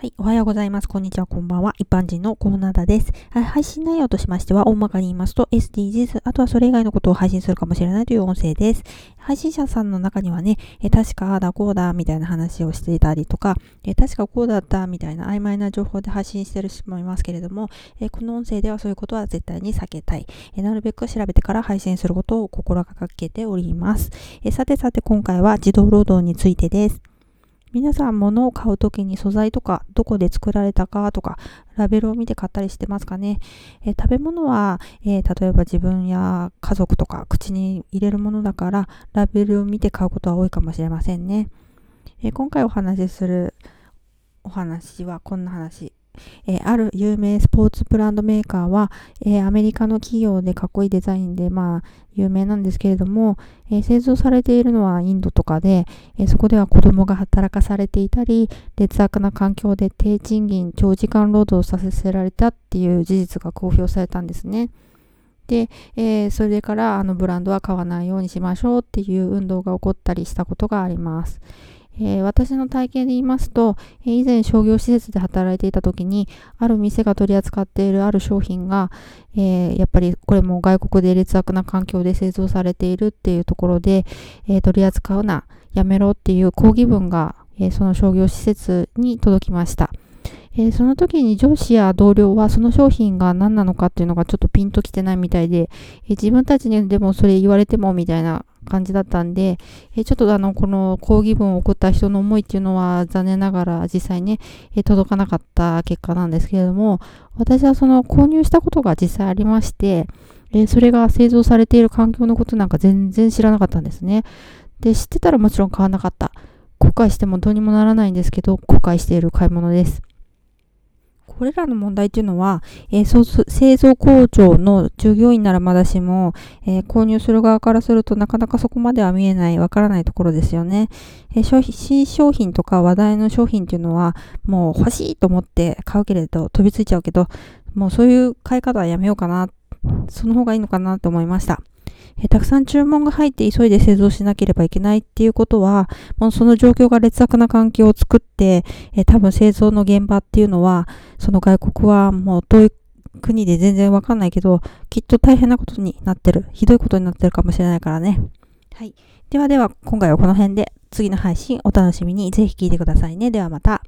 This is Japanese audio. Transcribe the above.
はい。おはようございます。こんにちは。こんばんは。一般人のコーナーだです。配信内容としましては、大まかに言いますと SDGs、あとはそれ以外のことを配信するかもしれないという音声です。配信者さんの中にはね、え確かああだこうだみたいな話をしていたりとか、え確かこうだったみたいな曖昧な情報で発信してる人もいますけれども、えこの音声ではそういうことは絶対に避けたい。えなるべく調べてから配信することを心がけております。えさてさて今回は児童労働についてです。皆さん物を買う時に素材とかどこで作られたかとかラベルを見て買ったりしてますかね、えー、食べ物は、えー、例えば自分や家族とか口に入れるものだからラベルを見て買うことは多いかもしれませんね、えー、今回お話しするお話はこんな話。えー、ある有名スポーツブランドメーカーは、えー、アメリカの企業でかっこいいデザインで、まあ、有名なんですけれども、え、製造されているのはインドとかで、えそこでは子供が働かされていたり、劣悪な環境で低賃金、長時間労働させられたっていう事実が公表されたんですね。で、えー、それからあのブランドは買わないようにしましょうっていう運動が起こったりしたことがあります。えー、私の体験で言いますと、え、以前商業施設で働いていた時に、ある店が取り扱っているある商品が、えー、やっぱりこれも外国で劣悪な環境で製造されているっていうところで、え取り扱うな、やめろっていう抗議文が、えその商業施設に届きました。え、その時に上司や同僚はその商品が何なのかっていうのがちょっとピンときてないみたいで、え、自分たちにでもそれ言われてもみたいな感じだったんで、え、ちょっとあの、この抗議文を送った人の思いっていうのは残念ながら実際ね、え届かなかった結果なんですけれども、私はその購入したことが実際ありまして、えそれが製造されている環境のことなんか全然知らなかったんですね。で、知ってたらもちろん買わなかった。後悔してもどうにもならないんですけど、後悔している買い物です。これらの問題っていうのは、えー、製造工場の従業員ならまだしも、えー、購入する側からするとなかなかそこまでは見えない、わからないところですよね。えー、商品新商品とか話題の商品っていうのは、もう欲しいと思って買うけれど、飛びついちゃうけど、もうそういう買い方はやめようかな、その方がいいのかなと思いました。えたくさん注文が入って急いで製造しなければいけないっていうことは、もうその状況が劣悪な環境を作って、え多分製造の現場っていうのは、その外国はもう遠い国で全然わかんないけど、きっと大変なことになってる。ひどいことになってるかもしれないからね。はい。ではでは、今回はこの辺で、次の配信お楽しみにぜひ聞いてくださいね。ではまた。